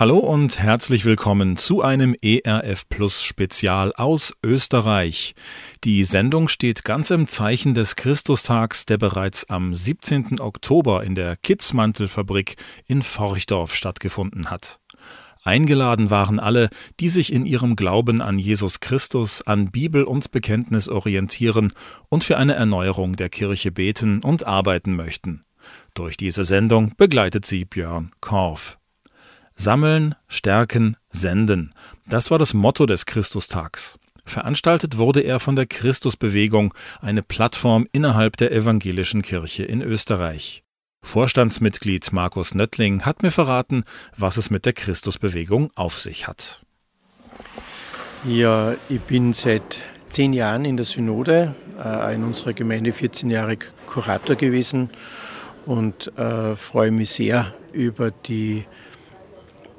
Hallo und herzlich willkommen zu einem ERF Plus Spezial aus Österreich. Die Sendung steht ganz im Zeichen des Christustags, der bereits am 17. Oktober in der Kitzmantelfabrik in Forchdorf stattgefunden hat. Eingeladen waren alle, die sich in ihrem Glauben an Jesus Christus, an Bibel und Bekenntnis orientieren und für eine Erneuerung der Kirche beten und arbeiten möchten. Durch diese Sendung begleitet sie Björn Korf. Sammeln, Stärken, Senden. Das war das Motto des Christustags. Veranstaltet wurde er von der Christusbewegung, eine Plattform innerhalb der evangelischen Kirche in Österreich. Vorstandsmitglied Markus Nöttling hat mir verraten, was es mit der Christusbewegung auf sich hat. Ja, ich bin seit zehn Jahren in der Synode, äh, in unserer Gemeinde 14 Jahre Kurator gewesen und äh, freue mich sehr über die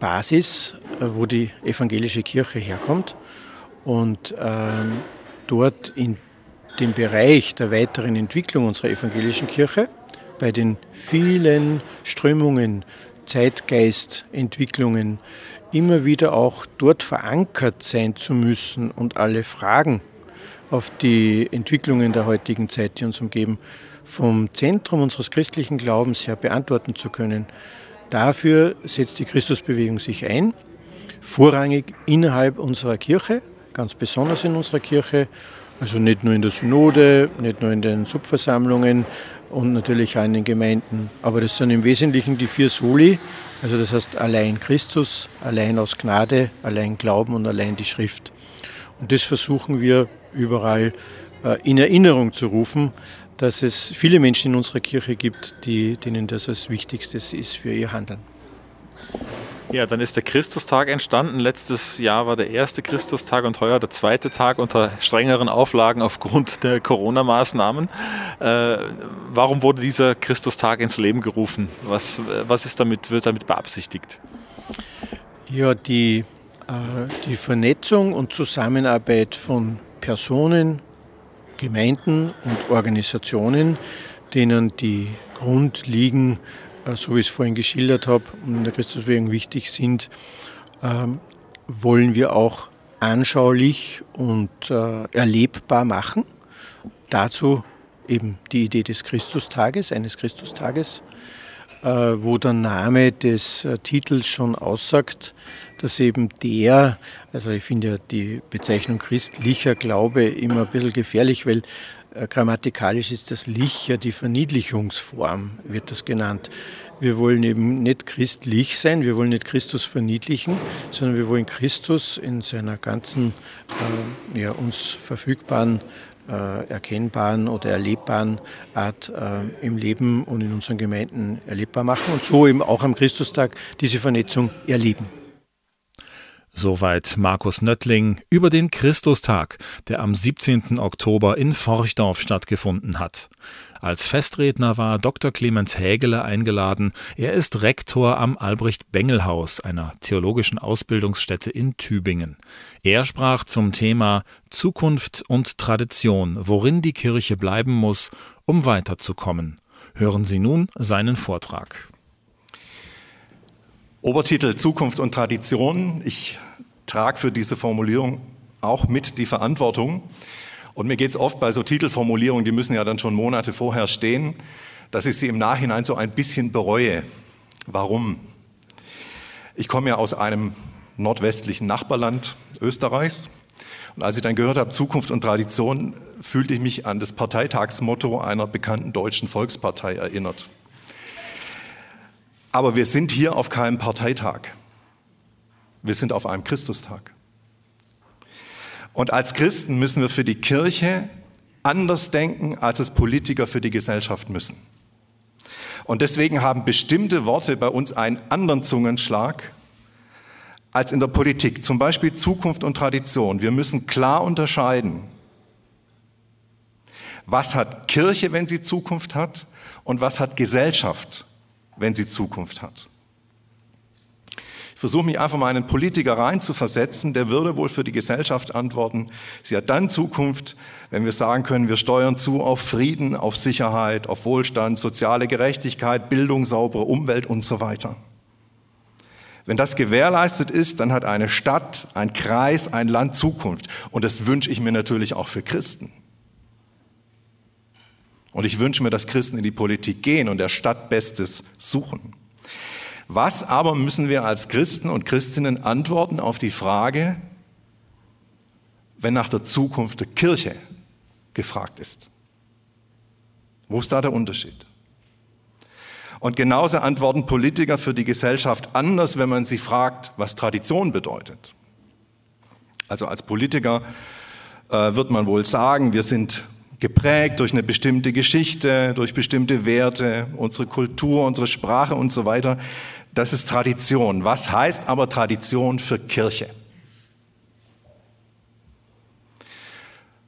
Basis, äh, wo die evangelische Kirche herkommt. Und ähm, dort in dem Bereich der weiteren Entwicklung unserer evangelischen Kirche, bei den vielen Strömungen, Zeitgeistentwicklungen, immer wieder auch dort verankert sein zu müssen und alle Fragen auf die Entwicklungen der heutigen Zeit, die uns umgeben, vom Zentrum unseres christlichen Glaubens her beantworten zu können, Dafür setzt die Christusbewegung sich ein, vorrangig innerhalb unserer Kirche, ganz besonders in unserer Kirche, also nicht nur in der Synode, nicht nur in den Subversammlungen und natürlich auch in den Gemeinden. Aber das sind im Wesentlichen die vier Soli, also das heißt allein Christus, allein aus Gnade, allein Glauben und allein die Schrift. Und das versuchen wir überall äh, in Erinnerung zu rufen, dass es viele Menschen in unserer Kirche gibt, die, denen das das Wichtigste ist für ihr Handeln. Ja, dann ist der Christustag entstanden. Letztes Jahr war der erste Christustag und heuer der zweite Tag unter strengeren Auflagen aufgrund der Corona-Maßnahmen. Äh, warum wurde dieser Christustag ins Leben gerufen? Was, was ist damit, wird damit beabsichtigt? Ja, die, äh, die Vernetzung und Zusammenarbeit von Personen, Gemeinden und Organisationen, denen die Grundliegen, äh, so wie ich es vorhin geschildert habe, in der Christusbewegung wichtig sind, ähm, wollen wir auch anschaulich und äh, erlebbar machen. Dazu eben die Idee des Christustages, eines Christustages, wo der Name des Titels schon aussagt, dass eben der, also ich finde ja die Bezeichnung christlicher Glaube immer ein bisschen gefährlich, weil äh, grammatikalisch ist das Lich ja die Verniedlichungsform, wird das genannt. Wir wollen eben nicht christlich sein, wir wollen nicht Christus verniedlichen, sondern wir wollen Christus in seiner ganzen äh, ja, uns verfügbaren äh, erkennbaren oder erlebbaren Art äh, im Leben und in unseren Gemeinden erlebbar machen und so eben auch am Christustag diese Vernetzung erleben. Soweit Markus Nöttling über den Christustag, der am 17. Oktober in Forchdorf stattgefunden hat. Als Festredner war Dr. Clemens Hägele eingeladen. Er ist Rektor am Albrecht-Bengel-Haus, einer theologischen Ausbildungsstätte in Tübingen. Er sprach zum Thema Zukunft und Tradition, worin die Kirche bleiben muss, um weiterzukommen. Hören Sie nun seinen Vortrag. Obertitel Zukunft und Tradition. Ich trage für diese Formulierung auch mit die Verantwortung. Und mir geht es oft bei so Titelformulierungen, die müssen ja dann schon Monate vorher stehen, dass ich sie im Nachhinein so ein bisschen bereue. Warum? Ich komme ja aus einem nordwestlichen Nachbarland Österreichs. Und als ich dann gehört habe, Zukunft und Tradition, fühlte ich mich an das Parteitagsmotto einer bekannten deutschen Volkspartei erinnert. Aber wir sind hier auf keinem Parteitag. Wir sind auf einem Christustag. Und als Christen müssen wir für die Kirche anders denken, als es Politiker für die Gesellschaft müssen. Und deswegen haben bestimmte Worte bei uns einen anderen Zungenschlag als in der Politik, zum Beispiel Zukunft und Tradition. Wir müssen klar unterscheiden, was hat Kirche, wenn sie Zukunft hat, und was hat Gesellschaft, wenn sie Zukunft hat. Ich versuche mich einfach mal einen Politiker reinzuversetzen, der würde wohl für die Gesellschaft antworten, sie hat dann Zukunft, wenn wir sagen können, wir steuern zu auf Frieden, auf Sicherheit, auf Wohlstand, soziale Gerechtigkeit, Bildung, saubere Umwelt und so weiter. Wenn das gewährleistet ist, dann hat eine Stadt, ein Kreis, ein Land Zukunft. Und das wünsche ich mir natürlich auch für Christen. Und ich wünsche mir, dass Christen in die Politik gehen und der Stadt Bestes suchen. Was aber müssen wir als Christen und Christinnen antworten auf die Frage, wenn nach der Zukunft der Kirche gefragt ist? Wo ist da der Unterschied? Und genauso antworten Politiker für die Gesellschaft anders, wenn man sie fragt, was Tradition bedeutet. Also als Politiker äh, wird man wohl sagen, wir sind geprägt durch eine bestimmte Geschichte, durch bestimmte Werte, unsere Kultur, unsere Sprache und so weiter. Das ist Tradition. Was heißt aber Tradition für Kirche?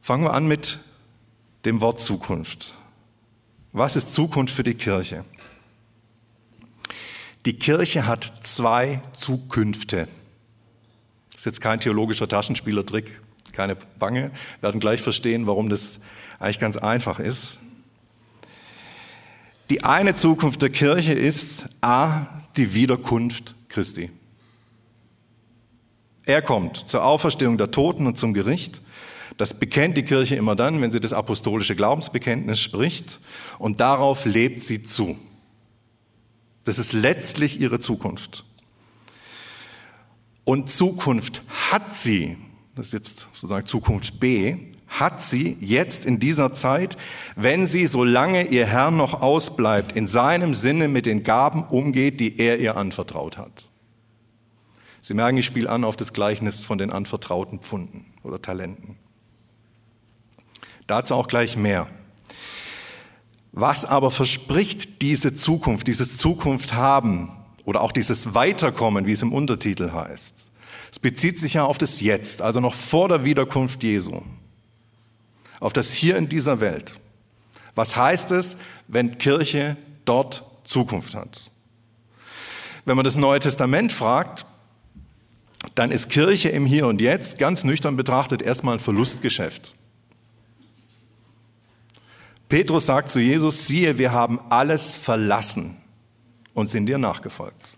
Fangen wir an mit dem Wort Zukunft. Was ist Zukunft für die Kirche? Die Kirche hat zwei Zukünfte. Das ist jetzt kein theologischer Taschenspielertrick, keine Bange. Wir werden gleich verstehen, warum das eigentlich ganz einfach ist. Die eine Zukunft der Kirche ist A, die Wiederkunft Christi. Er kommt zur Auferstehung der Toten und zum Gericht. Das bekennt die Kirche immer dann, wenn sie das apostolische Glaubensbekenntnis spricht. Und darauf lebt sie zu. Das ist letztlich ihre Zukunft. Und Zukunft hat sie, das ist jetzt sozusagen Zukunft B, hat sie jetzt in dieser Zeit, wenn sie, solange ihr Herr noch ausbleibt, in seinem Sinne mit den Gaben umgeht, die er ihr anvertraut hat. Sie merken, ich spiele an auf das Gleichnis von den anvertrauten Pfunden oder Talenten. Dazu auch gleich mehr. Was aber verspricht diese Zukunft, dieses Zukunft haben oder auch dieses Weiterkommen, wie es im Untertitel heißt? Es bezieht sich ja auf das Jetzt, also noch vor der Wiederkunft Jesu auf das Hier in dieser Welt. Was heißt es, wenn Kirche dort Zukunft hat? Wenn man das Neue Testament fragt, dann ist Kirche im Hier und Jetzt ganz nüchtern betrachtet erstmal ein Verlustgeschäft. Petrus sagt zu Jesus, siehe, wir haben alles verlassen und sind dir nachgefolgt.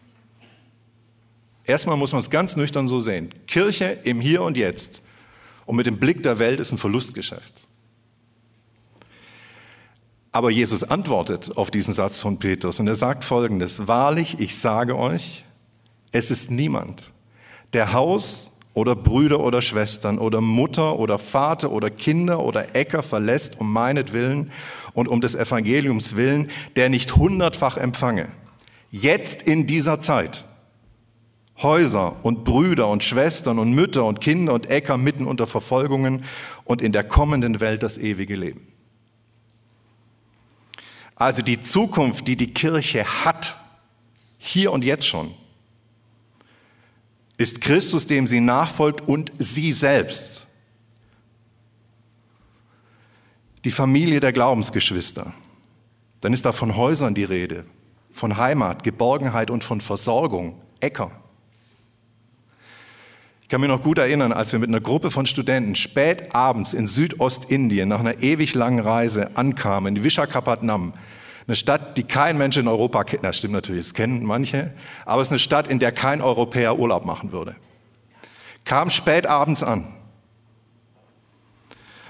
Erstmal muss man es ganz nüchtern so sehen. Kirche im Hier und Jetzt und mit dem Blick der Welt ist ein Verlustgeschäft. Aber Jesus antwortet auf diesen Satz von Petrus und er sagt folgendes, wahrlich, ich sage euch, es ist niemand, der Haus oder Brüder oder Schwestern oder Mutter oder Vater oder Kinder oder Äcker verlässt um meinetwillen und um des Evangeliums willen, der nicht hundertfach empfange. Jetzt in dieser Zeit. Häuser und Brüder und Schwestern und Mütter und Kinder und Äcker mitten unter Verfolgungen und in der kommenden Welt das ewige Leben. Also die Zukunft, die die Kirche hat, hier und jetzt schon, ist Christus, dem sie nachfolgt und sie selbst. Die Familie der Glaubensgeschwister. Dann ist da von Häusern die Rede, von Heimat, Geborgenheit und von Versorgung, Äcker. Ich kann mich noch gut erinnern, als wir mit einer Gruppe von Studenten spät abends in Südostindien nach einer ewig langen Reise ankamen, in Vishakhapatnam, eine Stadt, die kein Mensch in Europa kennt. Das stimmt natürlich, das kennen manche, aber es ist eine Stadt, in der kein Europäer Urlaub machen würde. Kam spät abends an.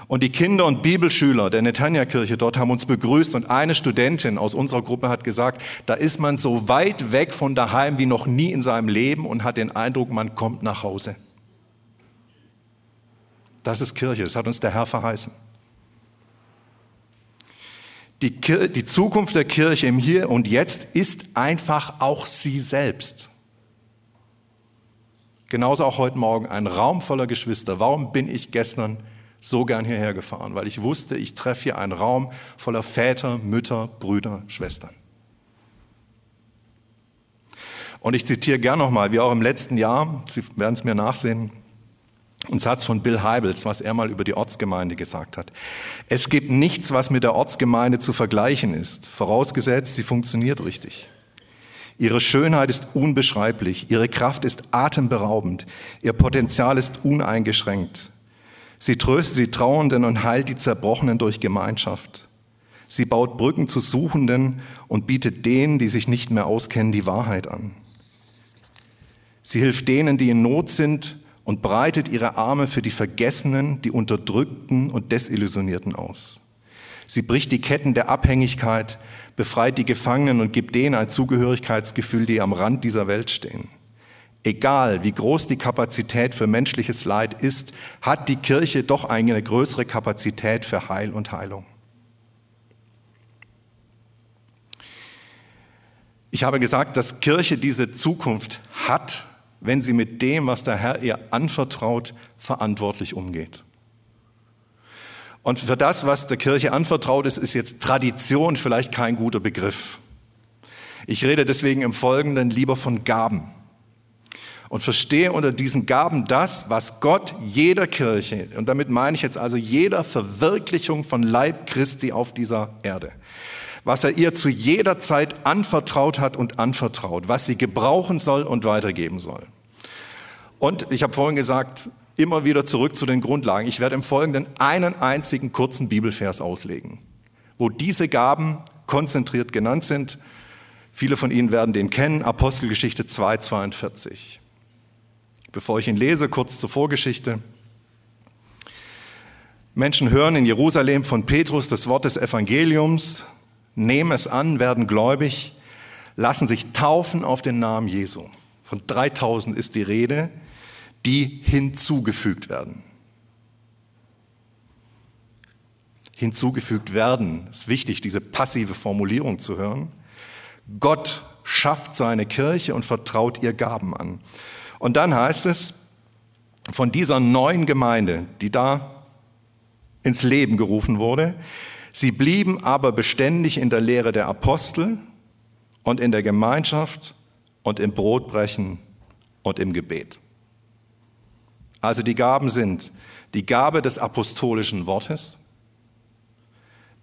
Und die Kinder und Bibelschüler der Netanya-Kirche dort haben uns begrüßt und eine Studentin aus unserer Gruppe hat gesagt, da ist man so weit weg von daheim wie noch nie in seinem Leben und hat den Eindruck, man kommt nach Hause. Das ist Kirche, das hat uns der Herr verheißen. Die, die, Zukunft der Kirche im Hier und Jetzt ist einfach auch sie selbst. Genauso auch heute Morgen ein Raum voller Geschwister. Warum bin ich gestern so gern hierher gefahren? Weil ich wusste, ich treffe hier einen Raum voller Väter, Mütter, Brüder, Schwestern. Und ich zitiere gern nochmal, wie auch im letzten Jahr, Sie werden es mir nachsehen, ein Satz von Bill Heibels, was er mal über die Ortsgemeinde gesagt hat. Es gibt nichts, was mit der Ortsgemeinde zu vergleichen ist, vorausgesetzt, sie funktioniert richtig. Ihre Schönheit ist unbeschreiblich, ihre Kraft ist atemberaubend, ihr Potenzial ist uneingeschränkt. Sie tröstet die Trauernden und heilt die Zerbrochenen durch Gemeinschaft. Sie baut Brücken zu Suchenden und bietet denen, die sich nicht mehr auskennen, die Wahrheit an. Sie hilft denen, die in Not sind und breitet ihre Arme für die Vergessenen, die Unterdrückten und Desillusionierten aus. Sie bricht die Ketten der Abhängigkeit, befreit die Gefangenen und gibt denen ein Zugehörigkeitsgefühl, die am Rand dieser Welt stehen. Egal, wie groß die Kapazität für menschliches Leid ist, hat die Kirche doch eine größere Kapazität für Heil und Heilung. Ich habe gesagt, dass Kirche diese Zukunft hat, wenn sie mit dem, was der Herr ihr anvertraut, verantwortlich umgeht. Und für das, was der Kirche anvertraut ist, ist jetzt Tradition vielleicht kein guter Begriff. Ich rede deswegen im Folgenden lieber von Gaben und verstehe unter diesen Gaben das, was Gott jeder Kirche, und damit meine ich jetzt also jeder Verwirklichung von Leib Christi auf dieser Erde, was er ihr zu jeder Zeit anvertraut hat und anvertraut, was sie gebrauchen soll und weitergeben soll. Und ich habe vorhin gesagt, immer wieder zurück zu den Grundlagen. Ich werde im Folgenden einen einzigen kurzen Bibelvers auslegen, wo diese Gaben konzentriert genannt sind. Viele von Ihnen werden den kennen, Apostelgeschichte 2, 42. Bevor ich ihn lese, kurz zur Vorgeschichte. Menschen hören in Jerusalem von Petrus das Wort des Evangeliums nehmen es an, werden gläubig, lassen sich taufen auf den Namen Jesu. Von 3000 ist die Rede, die hinzugefügt werden. Hinzugefügt werden, ist wichtig, diese passive Formulierung zu hören. Gott schafft seine Kirche und vertraut ihr Gaben an. Und dann heißt es, von dieser neuen Gemeinde, die da ins Leben gerufen wurde, Sie blieben aber beständig in der Lehre der Apostel und in der Gemeinschaft und im Brotbrechen und im Gebet. Also die Gaben sind die Gabe des apostolischen Wortes,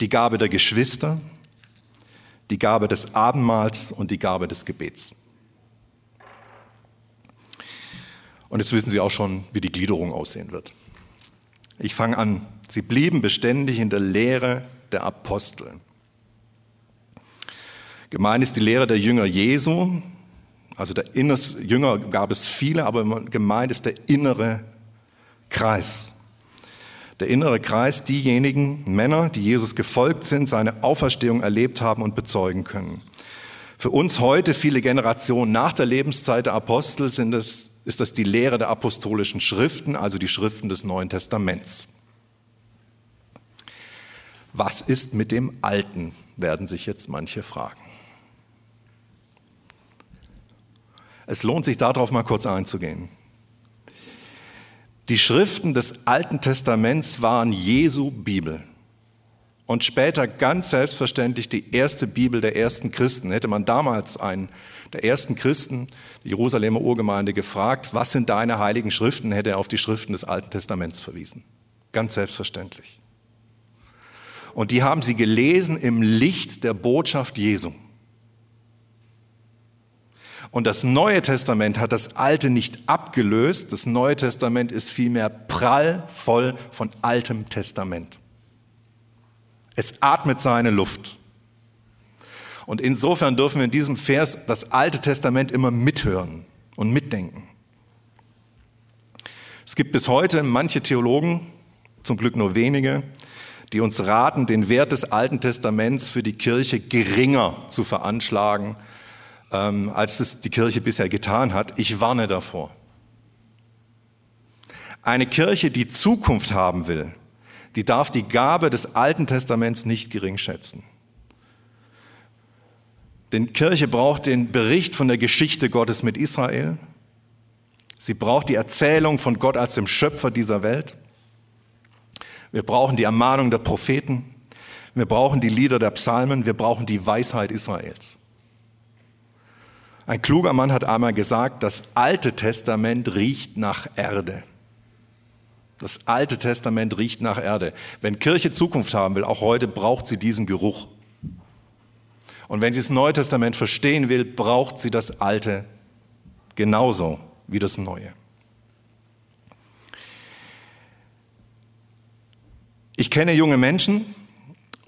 die Gabe der Geschwister, die Gabe des Abendmahls und die Gabe des Gebets. Und jetzt wissen Sie auch schon, wie die Gliederung aussehen wird. Ich fange an. Sie blieben beständig in der Lehre der Apostel. Gemeint ist die Lehre der Jünger Jesu. Also der Inners, Jünger gab es viele, aber gemeint ist der innere Kreis. Der innere Kreis, diejenigen Männer, die Jesus gefolgt sind, seine Auferstehung erlebt haben und bezeugen können. Für uns heute, viele Generationen nach der Lebenszeit der Apostel, sind das, ist das die Lehre der apostolischen Schriften, also die Schriften des Neuen Testaments. Was ist mit dem Alten, werden sich jetzt manche fragen. Es lohnt sich darauf mal kurz einzugehen. Die Schriften des Alten Testaments waren Jesu Bibel und später ganz selbstverständlich die erste Bibel der ersten Christen. Hätte man damals einen der ersten Christen, die Jerusalemer Urgemeinde, gefragt, was sind deine heiligen Schriften, hätte er auf die Schriften des Alten Testaments verwiesen. Ganz selbstverständlich. Und die haben sie gelesen im Licht der Botschaft Jesu. Und das Neue Testament hat das Alte nicht abgelöst. Das Neue Testament ist vielmehr prallvoll von Altem Testament. Es atmet seine Luft. Und insofern dürfen wir in diesem Vers das Alte Testament immer mithören und mitdenken. Es gibt bis heute manche Theologen, zum Glück nur wenige, die uns raten, den Wert des Alten Testaments für die Kirche geringer zu veranschlagen, ähm, als es die Kirche bisher getan hat. Ich warne davor. Eine Kirche, die Zukunft haben will, die darf die Gabe des Alten Testaments nicht gering schätzen. Denn Kirche braucht den Bericht von der Geschichte Gottes mit Israel. Sie braucht die Erzählung von Gott als dem Schöpfer dieser Welt. Wir brauchen die Ermahnung der Propheten. Wir brauchen die Lieder der Psalmen. Wir brauchen die Weisheit Israels. Ein kluger Mann hat einmal gesagt, das Alte Testament riecht nach Erde. Das Alte Testament riecht nach Erde. Wenn Kirche Zukunft haben will, auch heute, braucht sie diesen Geruch. Und wenn sie das Neue Testament verstehen will, braucht sie das Alte genauso wie das Neue. Ich kenne junge Menschen,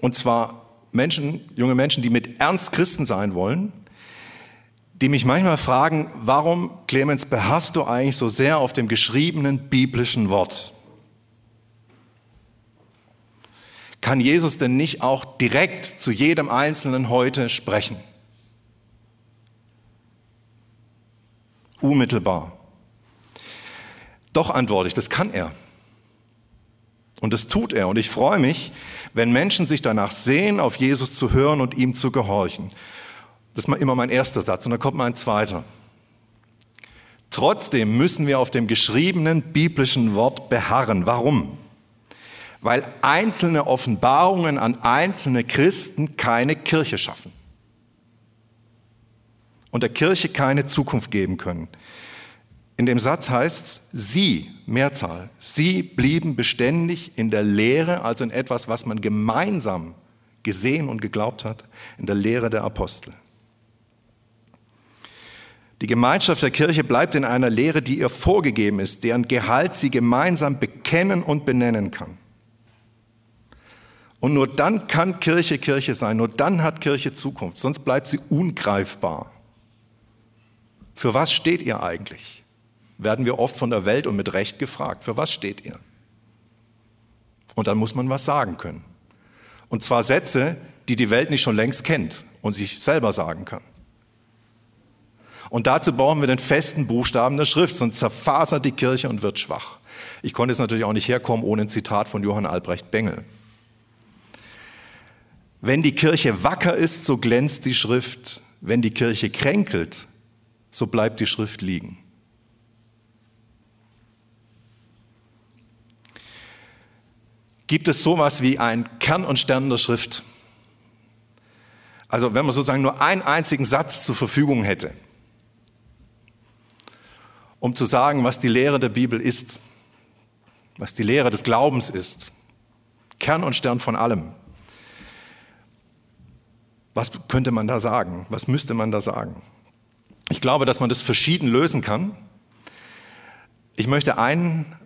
und zwar Menschen, junge Menschen, die mit Ernst Christen sein wollen, die mich manchmal fragen, warum, Clemens, beharrst du eigentlich so sehr auf dem geschriebenen biblischen Wort? Kann Jesus denn nicht auch direkt zu jedem Einzelnen heute sprechen? Unmittelbar. Doch antworte ich, das kann er. Und das tut er. Und ich freue mich, wenn Menschen sich danach sehen, auf Jesus zu hören und ihm zu gehorchen. Das ist immer mein erster Satz. Und dann kommt mein zweiter. Trotzdem müssen wir auf dem geschriebenen biblischen Wort beharren. Warum? Weil einzelne Offenbarungen an einzelne Christen keine Kirche schaffen und der Kirche keine Zukunft geben können. In dem Satz heißt es, sie, Mehrzahl, sie blieben beständig in der Lehre, also in etwas, was man gemeinsam gesehen und geglaubt hat, in der Lehre der Apostel. Die Gemeinschaft der Kirche bleibt in einer Lehre, die ihr vorgegeben ist, deren Gehalt sie gemeinsam bekennen und benennen kann. Und nur dann kann Kirche Kirche sein, nur dann hat Kirche Zukunft, sonst bleibt sie ungreifbar. Für was steht ihr eigentlich? Werden wir oft von der Welt und mit Recht gefragt, für was steht ihr? Und dann muss man was sagen können. Und zwar Sätze, die die Welt nicht schon längst kennt und sich selber sagen kann. Und dazu brauchen wir den festen Buchstaben der Schrift, sonst zerfasert die Kirche und wird schwach. Ich konnte es natürlich auch nicht herkommen ohne ein Zitat von Johann Albrecht Bengel. Wenn die Kirche wacker ist, so glänzt die Schrift. Wenn die Kirche kränkelt, so bleibt die Schrift liegen. Gibt es sowas wie ein Kern und Stern der Schrift? Also wenn man sozusagen nur einen einzigen Satz zur Verfügung hätte, um zu sagen, was die Lehre der Bibel ist, was die Lehre des Glaubens ist. Kern und Stern von allem. Was könnte man da sagen? Was müsste man da sagen? Ich glaube, dass man das verschieden lösen kann. Ich möchte einen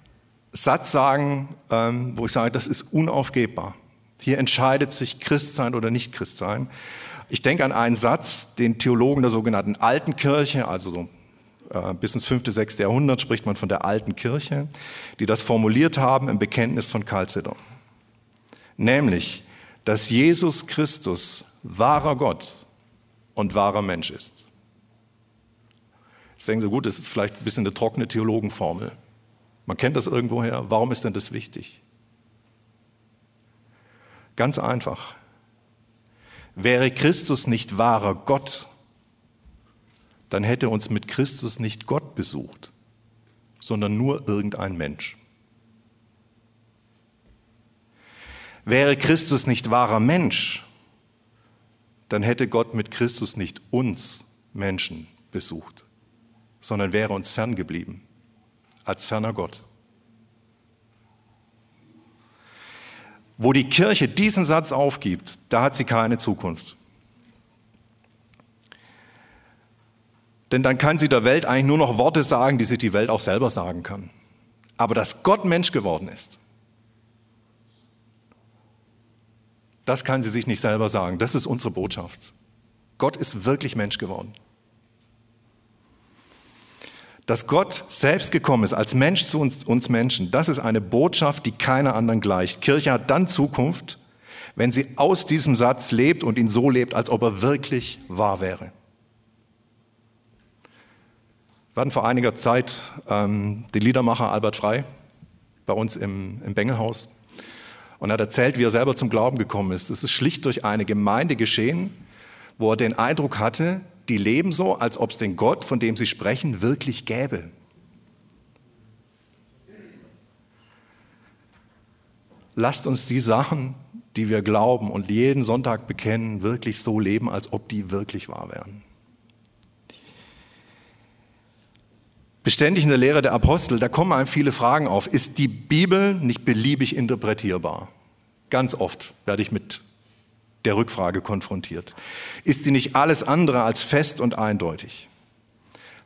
Satz sagen, ähm, wo ich sage, das ist unaufgebbar. Hier entscheidet sich Christsein oder nicht Christsein. Ich denke an einen Satz, den Theologen der sogenannten Alten Kirche, also so bis ins fünfte, sechste Jahrhundert spricht man von der alten Kirche, die das formuliert haben im Bekenntnis von Chalcedon. Nämlich, dass Jesus Christus wahrer Gott und wahrer Mensch ist. Jetzt denken Sie, gut, das ist vielleicht ein bisschen eine trockene Theologenformel. Man kennt das irgendwoher. Warum ist denn das wichtig? Ganz einfach. Wäre Christus nicht wahrer Gott dann hätte uns mit Christus nicht Gott besucht, sondern nur irgendein Mensch. Wäre Christus nicht wahrer Mensch, dann hätte Gott mit Christus nicht uns Menschen besucht, sondern wäre uns ferngeblieben, als ferner Gott. Wo die Kirche diesen Satz aufgibt, da hat sie keine Zukunft. Denn dann kann sie der Welt eigentlich nur noch Worte sagen, die sich die Welt auch selber sagen kann. Aber dass Gott Mensch geworden ist, das kann sie sich nicht selber sagen. Das ist unsere Botschaft. Gott ist wirklich Mensch geworden. Dass Gott selbst gekommen ist als Mensch zu uns, uns Menschen, das ist eine Botschaft, die keiner anderen gleicht. Kirche hat dann Zukunft, wenn sie aus diesem Satz lebt und ihn so lebt, als ob er wirklich wahr wäre. Wir hatten vor einiger Zeit ähm, den Liedermacher Albert Frei bei uns im, im Bengelhaus und er hat erzählt, wie er selber zum Glauben gekommen ist. Es ist schlicht durch eine Gemeinde geschehen, wo er den Eindruck hatte, die leben so, als ob es den Gott, von dem sie sprechen, wirklich gäbe. Lasst uns die Sachen, die wir glauben und jeden Sonntag bekennen, wirklich so leben, als ob die wirklich wahr wären. Beständig in der Lehre der Apostel, da kommen einem viele Fragen auf. Ist die Bibel nicht beliebig interpretierbar? Ganz oft werde ich mit der Rückfrage konfrontiert. Ist sie nicht alles andere als fest und eindeutig?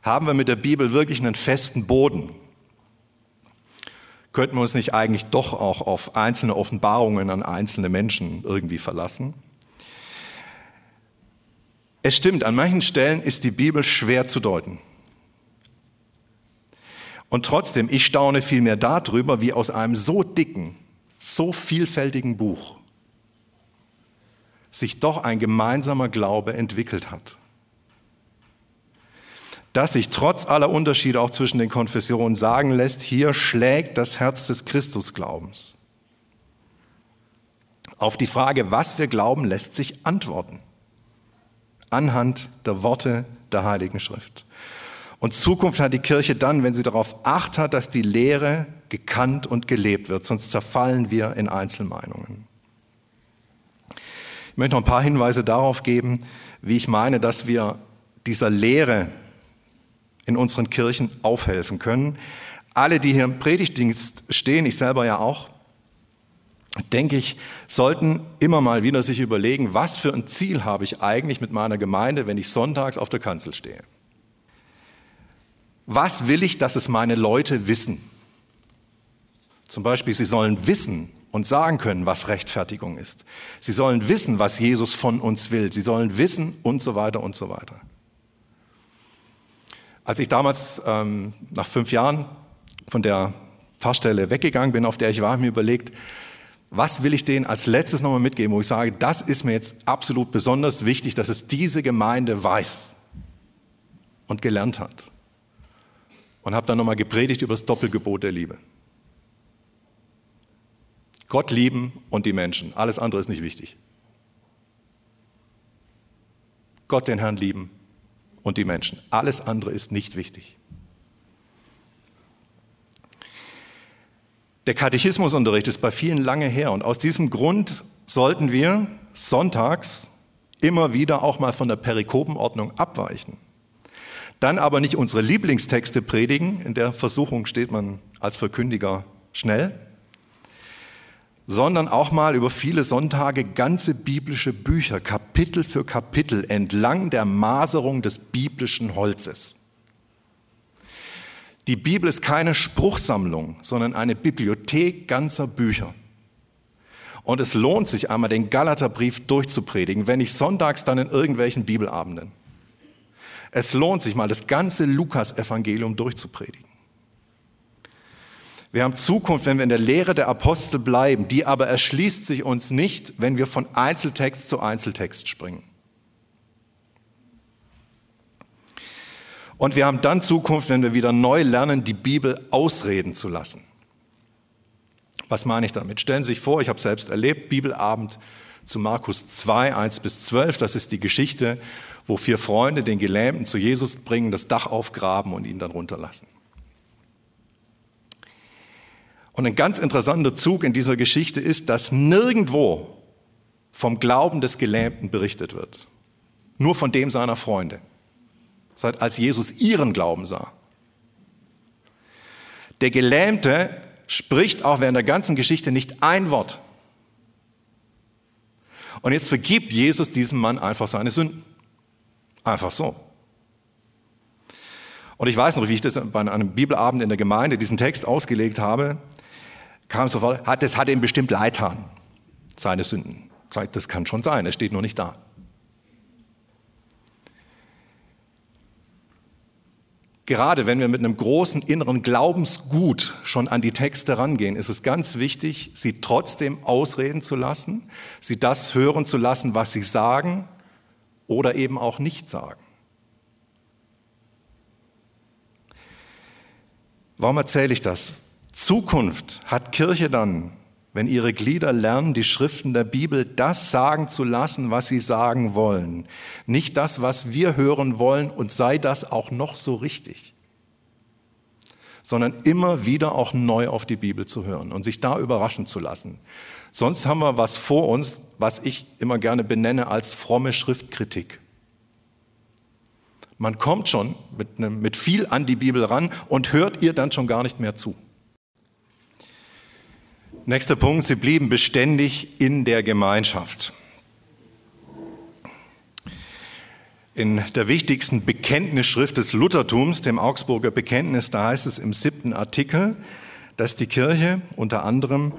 Haben wir mit der Bibel wirklich einen festen Boden? Könnten wir uns nicht eigentlich doch auch auf einzelne Offenbarungen an einzelne Menschen irgendwie verlassen? Es stimmt, an manchen Stellen ist die Bibel schwer zu deuten. Und trotzdem, ich staune vielmehr darüber, wie aus einem so dicken, so vielfältigen Buch sich doch ein gemeinsamer Glaube entwickelt hat. Dass sich trotz aller Unterschiede auch zwischen den Konfessionen sagen lässt, hier schlägt das Herz des Christusglaubens. Auf die Frage, was wir glauben, lässt sich antworten. Anhand der Worte der Heiligen Schrift. Und Zukunft hat die Kirche dann, wenn sie darauf acht hat, dass die Lehre gekannt und gelebt wird, sonst zerfallen wir in Einzelmeinungen. Ich möchte noch ein paar Hinweise darauf geben, wie ich meine, dass wir dieser Lehre in unseren Kirchen aufhelfen können. Alle, die hier im Predigtdienst stehen, ich selber ja auch, denke ich, sollten immer mal wieder sich überlegen, was für ein Ziel habe ich eigentlich mit meiner Gemeinde, wenn ich sonntags auf der Kanzel stehe. Was will ich, dass es meine Leute wissen? Zum Beispiel, sie sollen wissen und sagen können, was Rechtfertigung ist. Sie sollen wissen, was Jesus von uns will. Sie sollen wissen und so weiter und so weiter. Als ich damals ähm, nach fünf Jahren von der Pfarrstelle weggegangen bin, auf der ich war, habe ich mir überlegt, was will ich denen als letztes nochmal mitgeben, wo ich sage, das ist mir jetzt absolut besonders wichtig, dass es diese Gemeinde weiß und gelernt hat. Und habe dann nochmal gepredigt über das Doppelgebot der Liebe. Gott lieben und die Menschen. Alles andere ist nicht wichtig. Gott den Herrn lieben und die Menschen. Alles andere ist nicht wichtig. Der Katechismusunterricht ist bei vielen lange her und aus diesem Grund sollten wir sonntags immer wieder auch mal von der Perikopenordnung abweichen. Dann aber nicht unsere Lieblingstexte predigen, in der Versuchung steht man als Verkündiger schnell, sondern auch mal über viele Sonntage ganze biblische Bücher, Kapitel für Kapitel, entlang der Maserung des biblischen Holzes. Die Bibel ist keine Spruchsammlung, sondern eine Bibliothek ganzer Bücher. Und es lohnt sich einmal, den Galaterbrief durchzupredigen, wenn nicht sonntags, dann in irgendwelchen Bibelabenden. Es lohnt sich mal, das ganze Lukas-Evangelium durchzupredigen. Wir haben Zukunft, wenn wir in der Lehre der Apostel bleiben, die aber erschließt sich uns nicht, wenn wir von Einzeltext zu Einzeltext springen. Und wir haben dann Zukunft, wenn wir wieder neu lernen, die Bibel ausreden zu lassen. Was meine ich damit? Stellen Sie sich vor, ich habe selbst erlebt, Bibelabend zu Markus 2, 1 bis 12, das ist die Geschichte, wo vier Freunde den Gelähmten zu Jesus bringen, das Dach aufgraben und ihn dann runterlassen. Und ein ganz interessanter Zug in dieser Geschichte ist, dass nirgendwo vom Glauben des Gelähmten berichtet wird. Nur von dem seiner Freunde. Seit als Jesus ihren Glauben sah. Der Gelähmte spricht auch während der ganzen Geschichte nicht ein Wort. Und jetzt vergibt Jesus diesem Mann einfach seine Sünden. Einfach so. Und ich weiß noch, wie ich das bei einem Bibelabend in der Gemeinde diesen Text ausgelegt habe kam sofort, hat, das hat ihm bestimmt leid getan, seine Sünden. Das kann schon sein, es steht nur nicht da. Gerade wenn wir mit einem großen inneren Glaubensgut schon an die Texte rangehen, ist es ganz wichtig, sie trotzdem ausreden zu lassen, sie das hören zu lassen, was sie sagen oder eben auch nicht sagen. Warum erzähle ich das? Zukunft hat Kirche dann, wenn ihre Glieder lernen, die Schriften der Bibel das sagen zu lassen, was sie sagen wollen. Nicht das, was wir hören wollen und sei das auch noch so richtig, sondern immer wieder auch neu auf die Bibel zu hören und sich da überraschen zu lassen. Sonst haben wir was vor uns, was ich immer gerne benenne als fromme Schriftkritik. Man kommt schon mit, einem, mit viel an die Bibel ran und hört ihr dann schon gar nicht mehr zu. Nächster Punkt, sie blieben beständig in der Gemeinschaft. In der wichtigsten Bekenntnisschrift des Luthertums, dem Augsburger Bekenntnis, da heißt es im siebten Artikel, dass die Kirche unter anderem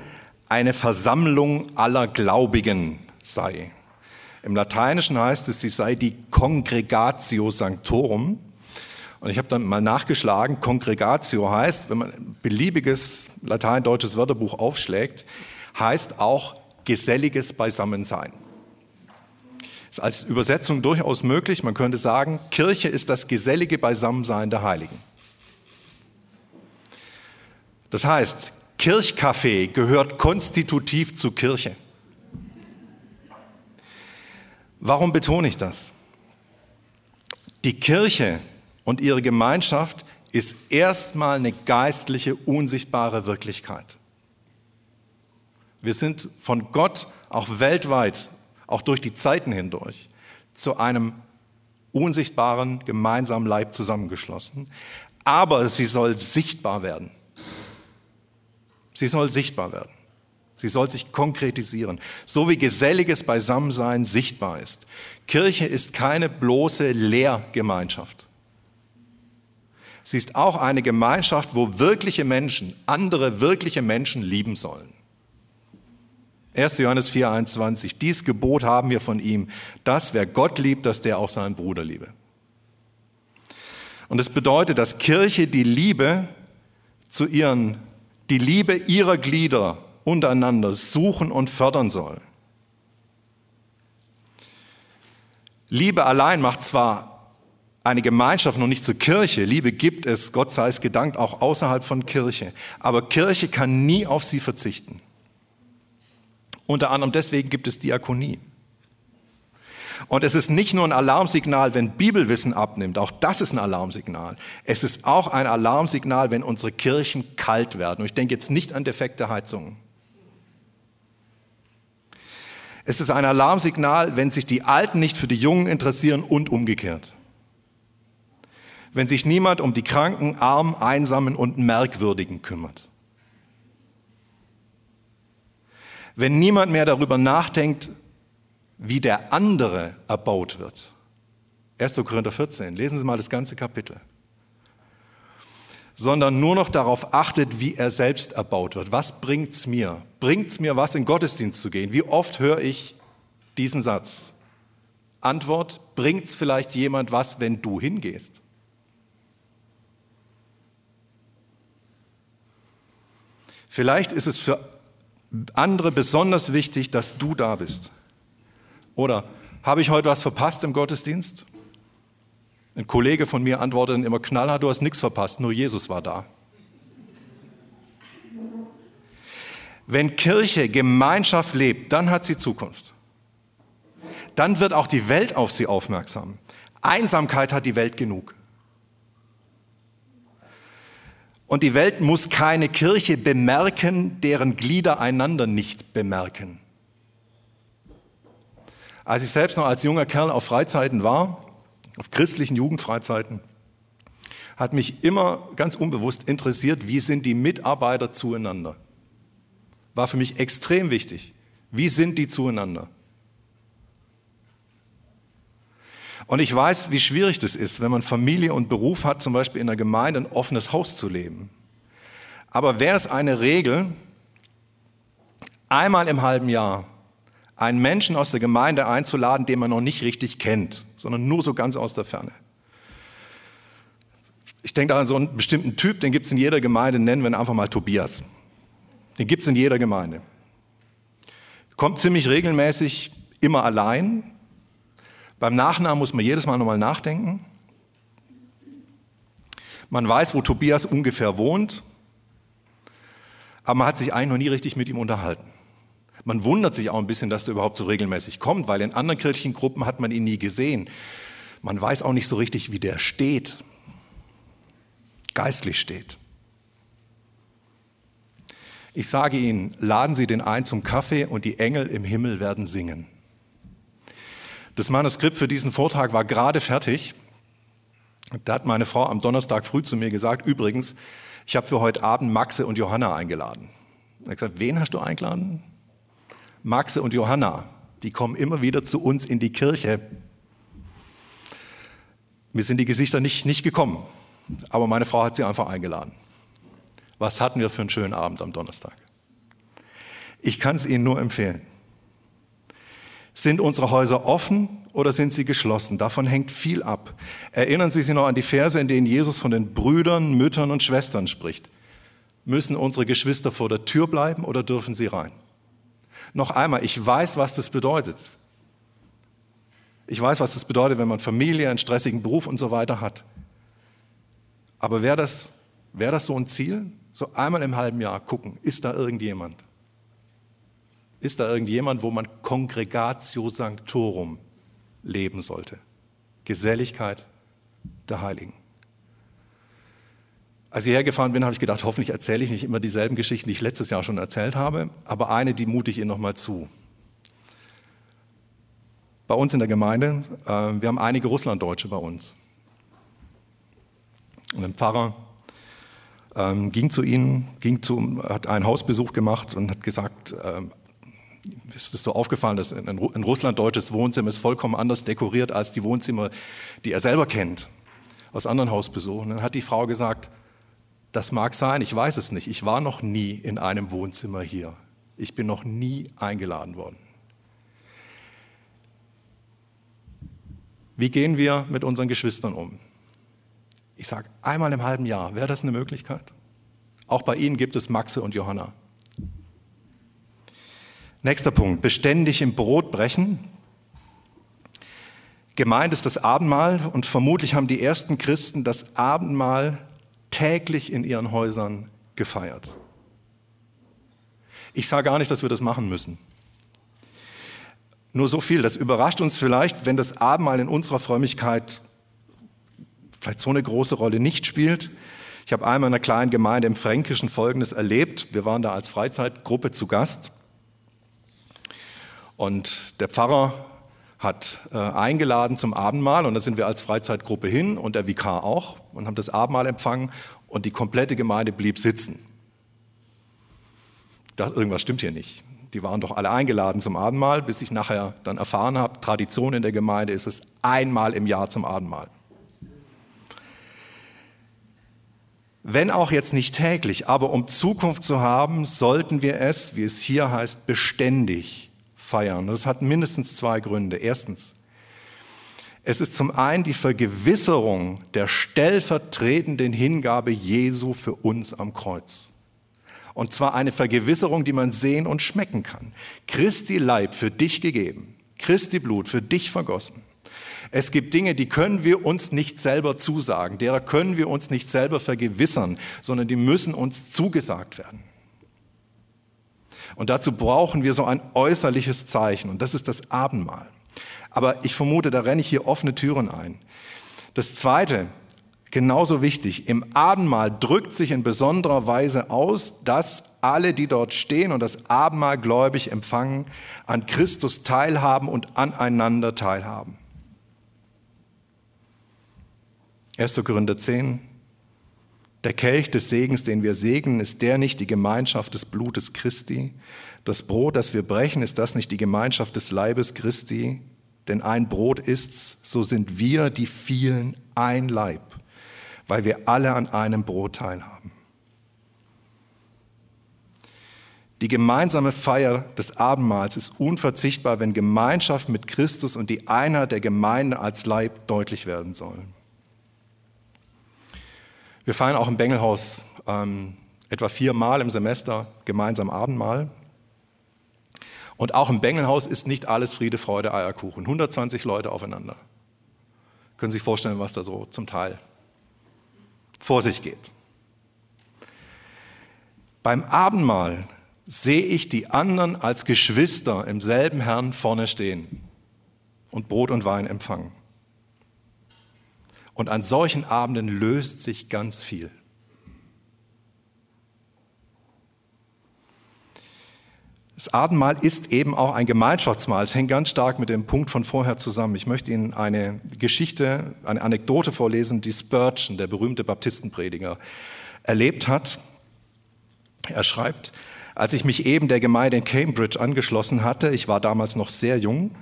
eine Versammlung aller Gläubigen sei. Im Lateinischen heißt es, sie sei die Congregatio Sanctorum. Und ich habe dann mal nachgeschlagen, Congregatio heißt, wenn man ein beliebiges latein-deutsches Wörterbuch aufschlägt, heißt auch geselliges Beisammensein. Ist als Übersetzung durchaus möglich. Man könnte sagen, Kirche ist das gesellige Beisammensein der Heiligen. Das heißt, Kirchkaffee gehört konstitutiv zur Kirche. Warum betone ich das? Die Kirche und ihre Gemeinschaft ist erstmal eine geistliche, unsichtbare Wirklichkeit. Wir sind von Gott auch weltweit, auch durch die Zeiten hindurch, zu einem unsichtbaren gemeinsamen Leib zusammengeschlossen. Aber sie soll sichtbar werden. Sie soll sichtbar werden. Sie soll sich konkretisieren, so wie geselliges Beisammensein sichtbar ist. Kirche ist keine bloße Lehrgemeinschaft. Sie ist auch eine Gemeinschaft, wo wirkliche Menschen andere wirkliche Menschen lieben sollen. 1. Johannes 4,21. Dies Gebot haben wir von ihm, dass wer Gott liebt, dass der auch seinen Bruder liebe. Und es das bedeutet, dass Kirche die Liebe zu ihren die Liebe ihrer Glieder untereinander suchen und fördern soll. Liebe allein macht zwar eine Gemeinschaft noch nicht zur Kirche, Liebe gibt es, Gott sei es gedankt, auch außerhalb von Kirche, aber Kirche kann nie auf sie verzichten. Unter anderem deswegen gibt es Diakonie. Und es ist nicht nur ein Alarmsignal, wenn Bibelwissen abnimmt, auch das ist ein Alarmsignal. Es ist auch ein Alarmsignal, wenn unsere Kirchen kalt werden. Und ich denke jetzt nicht an defekte Heizungen. Es ist ein Alarmsignal, wenn sich die Alten nicht für die Jungen interessieren und umgekehrt. Wenn sich niemand um die Kranken, Armen, Einsamen und Merkwürdigen kümmert. Wenn niemand mehr darüber nachdenkt, wie der andere erbaut wird. 1. Korinther 14, lesen Sie mal das ganze Kapitel. Sondern nur noch darauf achtet, wie er selbst erbaut wird. Was bringt's mir? Bringt's mir was, in Gottesdienst zu gehen? Wie oft höre ich diesen Satz? Antwort, bringt's vielleicht jemand was, wenn du hingehst? Vielleicht ist es für andere besonders wichtig, dass du da bist. Oder habe ich heute was verpasst im Gottesdienst? Ein Kollege von mir antwortet immer knallhart, du hast nichts verpasst, nur Jesus war da. Wenn Kirche Gemeinschaft lebt, dann hat sie Zukunft. Dann wird auch die Welt auf sie aufmerksam. Einsamkeit hat die Welt genug. Und die Welt muss keine Kirche bemerken, deren Glieder einander nicht bemerken. Als ich selbst noch als junger Kerl auf Freizeiten war, auf christlichen Jugendfreizeiten, hat mich immer ganz unbewusst interessiert, wie sind die Mitarbeiter zueinander. War für mich extrem wichtig. Wie sind die zueinander? Und ich weiß, wie schwierig das ist, wenn man Familie und Beruf hat, zum Beispiel in der Gemeinde ein offenes Haus zu leben. Aber wäre es eine Regel, einmal im halben Jahr einen Menschen aus der Gemeinde einzuladen, den man noch nicht richtig kennt, sondern nur so ganz aus der Ferne. Ich denke an so einen bestimmten Typ, den gibt es in jeder Gemeinde, nennen wir ihn einfach mal Tobias. Den gibt es in jeder Gemeinde. Kommt ziemlich regelmäßig immer allein. Beim Nachnamen muss man jedes Mal nochmal nachdenken. Man weiß, wo Tobias ungefähr wohnt, aber man hat sich eigentlich noch nie richtig mit ihm unterhalten. Man wundert sich auch ein bisschen, dass er überhaupt so regelmäßig kommt, weil in anderen kirchlichen Gruppen hat man ihn nie gesehen. Man weiß auch nicht so richtig, wie der steht, geistlich steht. Ich sage Ihnen, laden Sie den ein zum Kaffee und die Engel im Himmel werden singen. Das Manuskript für diesen Vortrag war gerade fertig. Da hat meine Frau am Donnerstag früh zu mir gesagt, übrigens, ich habe für heute Abend Maxe und Johanna eingeladen. Ich habe gesagt, wen hast du eingeladen? Maxe und Johanna, die kommen immer wieder zu uns in die Kirche. Mir sind die Gesichter nicht, nicht gekommen, aber meine Frau hat sie einfach eingeladen. Was hatten wir für einen schönen Abend am Donnerstag? Ich kann es Ihnen nur empfehlen. Sind unsere Häuser offen oder sind sie geschlossen? Davon hängt viel ab. Erinnern Sie sich noch an die Verse, in denen Jesus von den Brüdern, Müttern und Schwestern spricht. Müssen unsere Geschwister vor der Tür bleiben oder dürfen sie rein? Noch einmal, ich weiß, was das bedeutet. Ich weiß, was das bedeutet, wenn man Familie, einen stressigen Beruf und so weiter hat. Aber wäre das, wär das so ein Ziel? So einmal im halben Jahr gucken, ist da irgendjemand? Ist da irgendjemand, wo man Congregatio Sanctorum leben sollte? Geselligkeit der Heiligen. Als ich hergefahren bin, habe ich gedacht, hoffentlich erzähle ich nicht immer dieselben Geschichten, die ich letztes Jahr schon erzählt habe, aber eine, die mute ich Ihnen nochmal zu. Bei uns in der Gemeinde, äh, wir haben einige Russlanddeutsche bei uns. Und ein Pfarrer ähm, ging zu ihnen, ging zu, hat einen Hausbesuch gemacht und hat gesagt, äh, ist es so aufgefallen, dass ein, ein russlanddeutsches Wohnzimmer ist vollkommen anders dekoriert als die Wohnzimmer, die er selber kennt aus anderen Hausbesuchen. Dann hat die Frau gesagt, das mag sein, ich weiß es nicht. Ich war noch nie in einem Wohnzimmer hier. Ich bin noch nie eingeladen worden. Wie gehen wir mit unseren Geschwistern um? Ich sage, einmal im halben Jahr, wäre das eine Möglichkeit? Auch bei Ihnen gibt es Maxe und Johanna. Nächster Punkt, beständig im Brot brechen. Gemeint ist das Abendmahl und vermutlich haben die ersten Christen das Abendmahl täglich in ihren Häusern gefeiert. Ich sage gar nicht, dass wir das machen müssen. Nur so viel, das überrascht uns vielleicht, wenn das Abendmahl in unserer Frömmigkeit vielleicht so eine große Rolle nicht spielt. Ich habe einmal in einer kleinen Gemeinde im Fränkischen Folgendes erlebt. Wir waren da als Freizeitgruppe zu Gast. Und der Pfarrer hat äh, eingeladen zum Abendmahl und da sind wir als Freizeitgruppe hin und der Vikar auch und haben das Abendmahl empfangen und die komplette Gemeinde blieb sitzen. Ich irgendwas stimmt hier nicht. Die waren doch alle eingeladen zum Abendmahl, bis ich nachher dann erfahren habe, Tradition in der Gemeinde ist es einmal im Jahr zum Abendmahl. Wenn auch jetzt nicht täglich, aber um Zukunft zu haben, sollten wir es, wie es hier heißt, beständig feiern. Das hat mindestens zwei Gründe. Erstens, es ist zum einen die Vergewisserung der stellvertretenden Hingabe Jesu für uns am Kreuz. Und zwar eine Vergewisserung, die man sehen und schmecken kann. Christi Leib für dich gegeben, Christi Blut für dich vergossen. Es gibt Dinge, die können wir uns nicht selber zusagen, derer können wir uns nicht selber vergewissern, sondern die müssen uns zugesagt werden. Und dazu brauchen wir so ein äußerliches Zeichen und das ist das Abendmahl. Aber ich vermute, da renne ich hier offene Türen ein. Das Zweite, genauso wichtig, im Abendmahl drückt sich in besonderer Weise aus, dass alle, die dort stehen und das Abendmahl gläubig empfangen, an Christus teilhaben und aneinander teilhaben. 1. Korinther 10. Der Kelch des Segens, den wir segnen, ist der nicht die Gemeinschaft des Blutes Christi? Das Brot, das wir brechen, ist das nicht die Gemeinschaft des Leibes Christi? Denn ein Brot ist's, so sind wir, die vielen, ein Leib, weil wir alle an einem Brot teilhaben. Die gemeinsame Feier des Abendmahls ist unverzichtbar, wenn Gemeinschaft mit Christus und die Einheit der Gemeinde als Leib deutlich werden sollen. Wir feiern auch im Bengelhaus ähm, etwa viermal im Semester gemeinsam Abendmahl. Und auch im Bengelhaus ist nicht alles Friede, Freude, Eierkuchen. 120 Leute aufeinander. Können Sie sich vorstellen, was da so zum Teil vor sich geht. Beim Abendmahl sehe ich die anderen als Geschwister im selben Herrn vorne stehen und Brot und Wein empfangen. Und an solchen Abenden löst sich ganz viel. Das Abendmahl ist eben auch ein Gemeinschaftsmahl. Es hängt ganz stark mit dem Punkt von vorher zusammen. Ich möchte Ihnen eine Geschichte, eine Anekdote vorlesen, die Spurgeon, der berühmte Baptistenprediger, erlebt hat. Er schreibt, als ich mich eben der Gemeinde in Cambridge angeschlossen hatte, ich war damals noch sehr jung,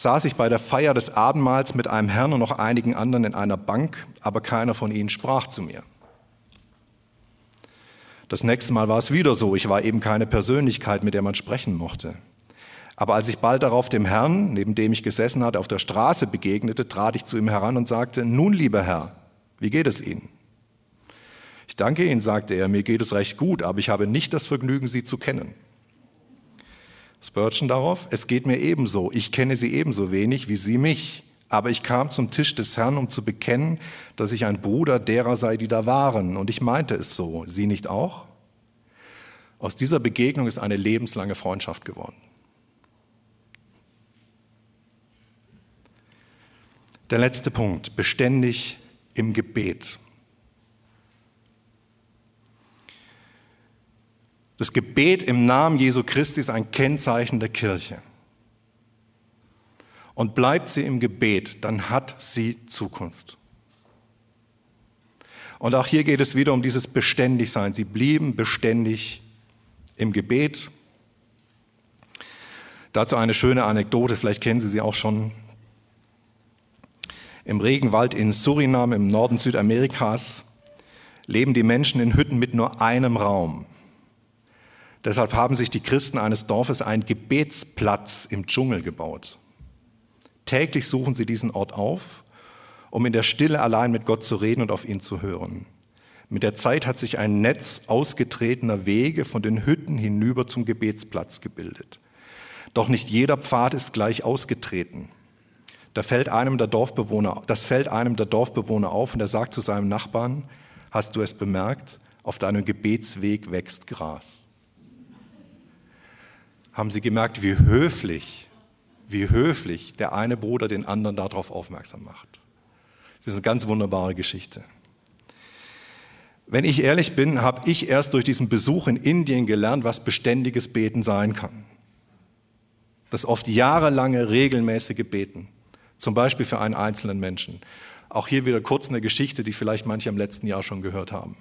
saß ich bei der Feier des Abendmahls mit einem Herrn und noch einigen anderen in einer Bank, aber keiner von ihnen sprach zu mir. Das nächste Mal war es wieder so, ich war eben keine Persönlichkeit, mit der man sprechen mochte. Aber als ich bald darauf dem Herrn, neben dem ich gesessen hatte, auf der Straße begegnete, trat ich zu ihm heran und sagte, nun lieber Herr, wie geht es Ihnen? Ich danke Ihnen, sagte er, mir geht es recht gut, aber ich habe nicht das Vergnügen, Sie zu kennen. Spurgeon darauf, es geht mir ebenso, ich kenne Sie ebenso wenig wie Sie mich, aber ich kam zum Tisch des Herrn, um zu bekennen, dass ich ein Bruder derer sei, die da waren, und ich meinte es so, Sie nicht auch? Aus dieser Begegnung ist eine lebenslange Freundschaft geworden. Der letzte Punkt, beständig im Gebet. Das Gebet im Namen Jesu Christi ist ein Kennzeichen der Kirche. Und bleibt sie im Gebet, dann hat sie Zukunft. Und auch hier geht es wieder um dieses Beständigsein. Sie blieben beständig im Gebet. Dazu eine schöne Anekdote, vielleicht kennen Sie sie auch schon. Im Regenwald in Suriname im Norden Südamerikas leben die Menschen in Hütten mit nur einem Raum. Deshalb haben sich die Christen eines Dorfes einen Gebetsplatz im Dschungel gebaut. Täglich suchen sie diesen Ort auf, um in der Stille allein mit Gott zu reden und auf ihn zu hören. Mit der Zeit hat sich ein Netz ausgetretener Wege von den Hütten hinüber zum Gebetsplatz gebildet. Doch nicht jeder Pfad ist gleich ausgetreten. Da fällt einem der Dorfbewohner, das fällt einem der Dorfbewohner auf und er sagt zu seinem Nachbarn, hast du es bemerkt, auf deinem Gebetsweg wächst Gras. Haben Sie gemerkt, wie höflich, wie höflich der eine Bruder den anderen darauf aufmerksam macht? Das ist eine ganz wunderbare Geschichte. Wenn ich ehrlich bin, habe ich erst durch diesen Besuch in Indien gelernt, was beständiges Beten sein kann. Das oft jahrelange regelmäßige Beten. Zum Beispiel für einen einzelnen Menschen. Auch hier wieder kurz eine Geschichte, die vielleicht manche im letzten Jahr schon gehört haben.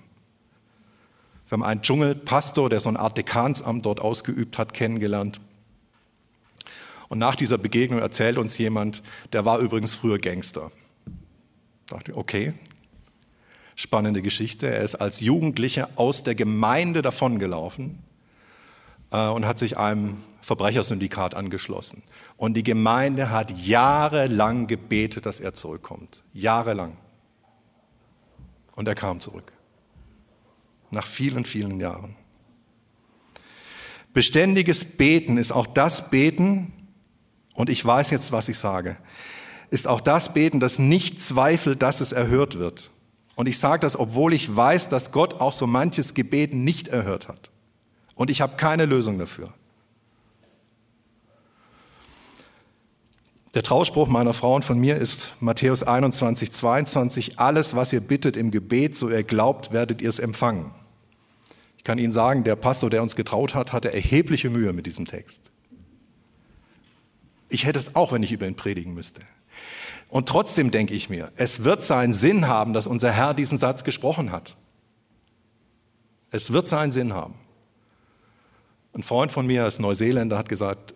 Wir haben einen Dschungelpastor, der so eine Art Dekansamt dort ausgeübt hat, kennengelernt. Und nach dieser Begegnung erzählt uns jemand, der war übrigens früher Gangster. Ich dachte, okay, spannende Geschichte. Er ist als Jugendlicher aus der Gemeinde davongelaufen äh, und hat sich einem Verbrechersyndikat angeschlossen. Und die Gemeinde hat jahrelang gebetet, dass er zurückkommt. Jahrelang. Und er kam zurück. Nach vielen, vielen Jahren. Beständiges Beten ist auch das Beten, und ich weiß jetzt, was ich sage, ist auch das Beten, das nicht zweifelt, dass es erhört wird. Und ich sage das, obwohl ich weiß, dass Gott auch so manches Gebet nicht erhört hat. Und ich habe keine Lösung dafür. Der Trauspruch meiner Frau und von mir ist Matthäus 21, 22. Alles, was ihr bittet im Gebet, so ihr glaubt, werdet ihr es empfangen. Ich kann Ihnen sagen, der Pastor, der uns getraut hat, hatte erhebliche Mühe mit diesem Text. Ich hätte es auch, wenn ich über ihn predigen müsste. Und trotzdem denke ich mir, es wird seinen Sinn haben, dass unser Herr diesen Satz gesprochen hat. Es wird seinen Sinn haben. Ein Freund von mir, als Neuseeländer, hat gesagt,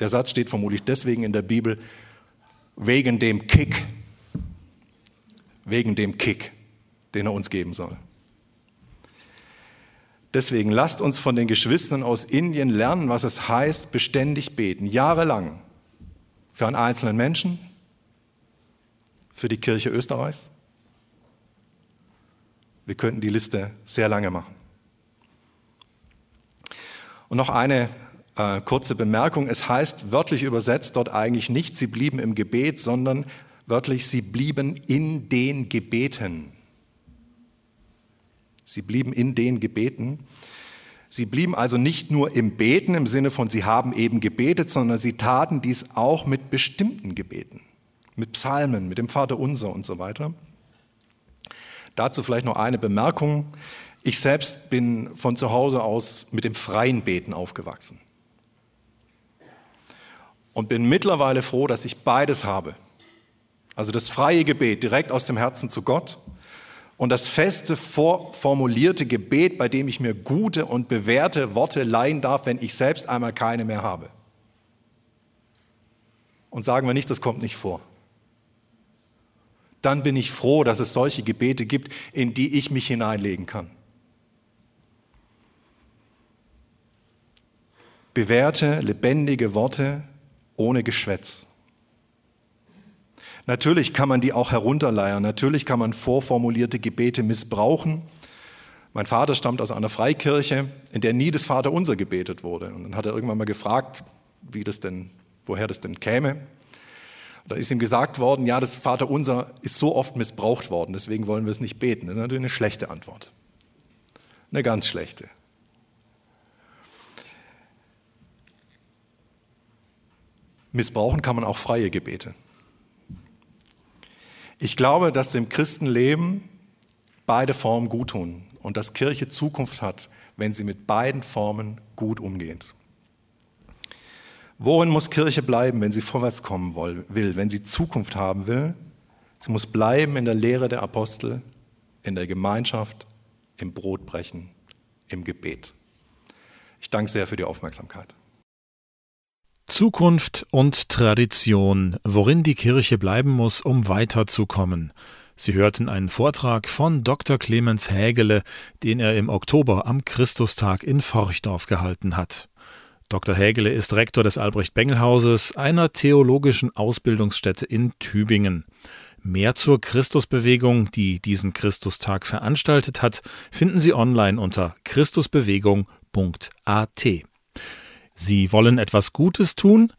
der Satz steht vermutlich deswegen in der Bibel, wegen dem Kick, wegen dem Kick, den er uns geben soll. Deswegen lasst uns von den Geschwistern aus Indien lernen, was es heißt, beständig beten, jahrelang, für einen einzelnen Menschen, für die Kirche Österreichs. Wir könnten die Liste sehr lange machen. Und noch eine äh, kurze Bemerkung. Es heißt wörtlich übersetzt dort eigentlich nicht, sie blieben im Gebet, sondern wörtlich, sie blieben in den Gebeten. Sie blieben in den Gebeten. Sie blieben also nicht nur im Beten im Sinne von, sie haben eben gebetet, sondern sie taten dies auch mit bestimmten Gebeten, mit Psalmen, mit dem Vater Unser und so weiter. Dazu vielleicht noch eine Bemerkung. Ich selbst bin von zu Hause aus mit dem freien Beten aufgewachsen und bin mittlerweile froh, dass ich beides habe. Also das freie Gebet direkt aus dem Herzen zu Gott und das feste, formulierte Gebet, bei dem ich mir gute und bewährte Worte leihen darf, wenn ich selbst einmal keine mehr habe. Und sagen wir nicht, das kommt nicht vor. Dann bin ich froh, dass es solche Gebete gibt, in die ich mich hineinlegen kann. bewährte, lebendige Worte ohne Geschwätz. Natürlich kann man die auch herunterleiern, natürlich kann man vorformulierte Gebete missbrauchen. Mein Vater stammt aus einer Freikirche, in der nie das Vaterunser gebetet wurde. Und dann hat er irgendwann mal gefragt, wie das denn, woher das denn käme. Da ist ihm gesagt worden, ja, das Vaterunser ist so oft missbraucht worden, deswegen wollen wir es nicht beten. Das ist natürlich eine schlechte Antwort. Eine ganz schlechte. Missbrauchen kann man auch freie Gebete. Ich glaube, dass dem Christenleben beide Formen gut tun und dass Kirche Zukunft hat, wenn sie mit beiden Formen gut umgeht. Worin muss Kirche bleiben, wenn sie vorwärts kommen will, wenn sie Zukunft haben will? Sie muss bleiben in der Lehre der Apostel, in der Gemeinschaft, im Brotbrechen, im Gebet. Ich danke sehr für die Aufmerksamkeit. Zukunft und Tradition, worin die Kirche bleiben muss, um weiterzukommen. Sie hörten einen Vortrag von Dr. Clemens Hägele, den er im Oktober am Christustag in Forchdorf gehalten hat. Dr. Hägele ist Rektor des Albrecht-Bengel-Hauses, einer theologischen Ausbildungsstätte in Tübingen. Mehr zur Christusbewegung, die diesen Christustag veranstaltet hat, finden Sie online unter christusbewegung.at. Sie wollen etwas Gutes tun?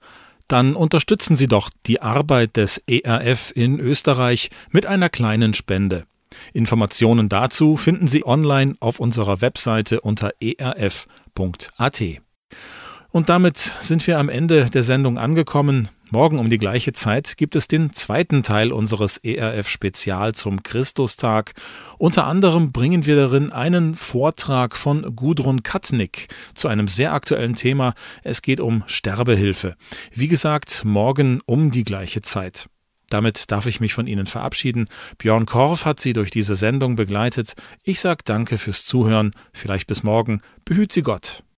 Dann unterstützen Sie doch die Arbeit des ERF in Österreich mit einer kleinen Spende. Informationen dazu finden Sie online auf unserer Webseite unter erf.at. Und damit sind wir am Ende der Sendung angekommen. Morgen um die gleiche Zeit gibt es den zweiten Teil unseres ERF-Spezial zum Christustag. Unter anderem bringen wir darin einen Vortrag von Gudrun Katnick zu einem sehr aktuellen Thema. Es geht um Sterbehilfe. Wie gesagt, morgen um die gleiche Zeit. Damit darf ich mich von Ihnen verabschieden. Björn Korf hat Sie durch diese Sendung begleitet. Ich sage danke fürs Zuhören. Vielleicht bis morgen. Behüt Sie Gott.